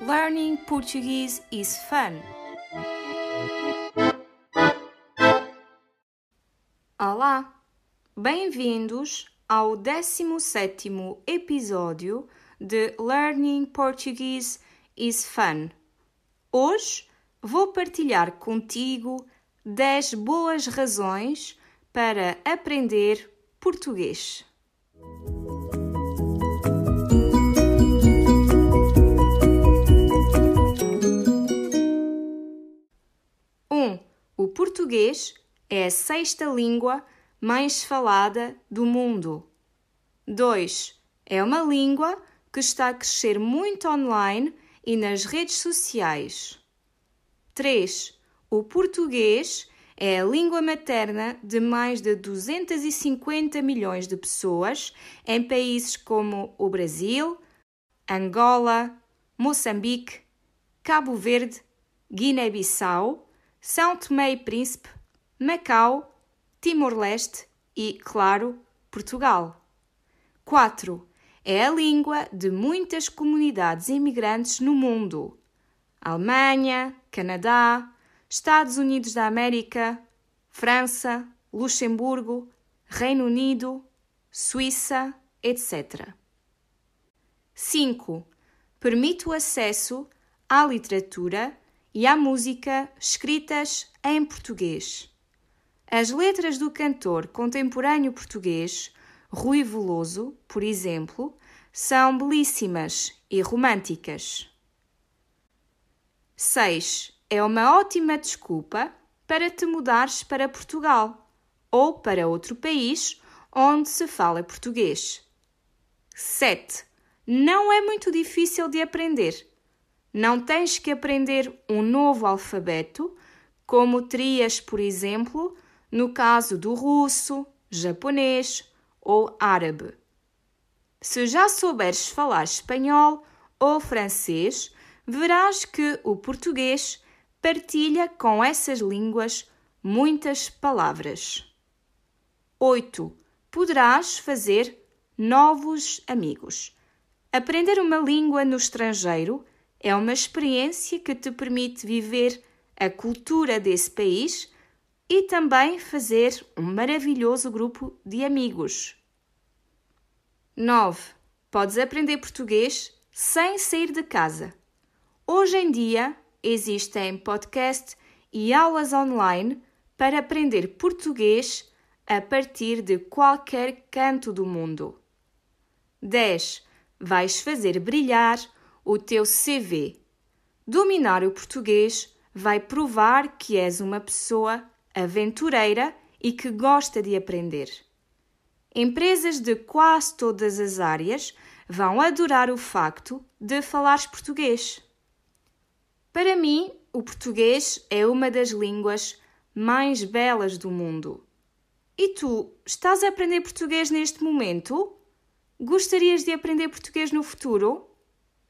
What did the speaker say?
Learning Portuguese is fun. Olá, bem-vindos ao 17º episódio de Learning Portuguese is Fun. Hoje vou partilhar contigo 10 boas razões para aprender português. Português é a sexta língua mais falada do mundo. 2. É uma língua que está a crescer muito online e nas redes sociais. 3. O português é a língua materna de mais de 250 milhões de pessoas em países como o Brasil, Angola, Moçambique, Cabo Verde, Guiné-Bissau, São Tomé e Príncipe, Macau, Timor-Leste e, claro, Portugal. 4. É a língua de muitas comunidades imigrantes no mundo. Alemanha, Canadá, Estados Unidos da América, França, Luxemburgo, Reino Unido, Suíça, etc. 5. Permite o acesso à literatura e à música escritas em português. As letras do cantor contemporâneo português Rui Veloso, por exemplo, são belíssimas e românticas. 6. É uma ótima desculpa para te mudares para Portugal ou para outro país onde se fala português. 7. Não é muito difícil de aprender. Não tens que aprender um novo alfabeto, como terias, por exemplo, no caso do russo, japonês ou árabe. Se já souberes falar espanhol ou francês, verás que o português partilha com essas línguas muitas palavras. 8. Poderás fazer novos amigos. Aprender uma língua no estrangeiro é uma experiência que te permite viver a cultura desse país e também fazer um maravilhoso grupo de amigos. 9. Podes aprender português sem sair de casa. Hoje em dia existem podcasts e aulas online para aprender português a partir de qualquer canto do mundo. 10. Vais fazer brilhar o teu CV. Dominar o português vai provar que és uma pessoa aventureira e que gosta de aprender. Empresas de quase todas as áreas vão adorar o facto de falares português. Para mim, o português é uma das línguas mais belas do mundo. E tu, estás a aprender português neste momento? Gostarias de aprender português no futuro?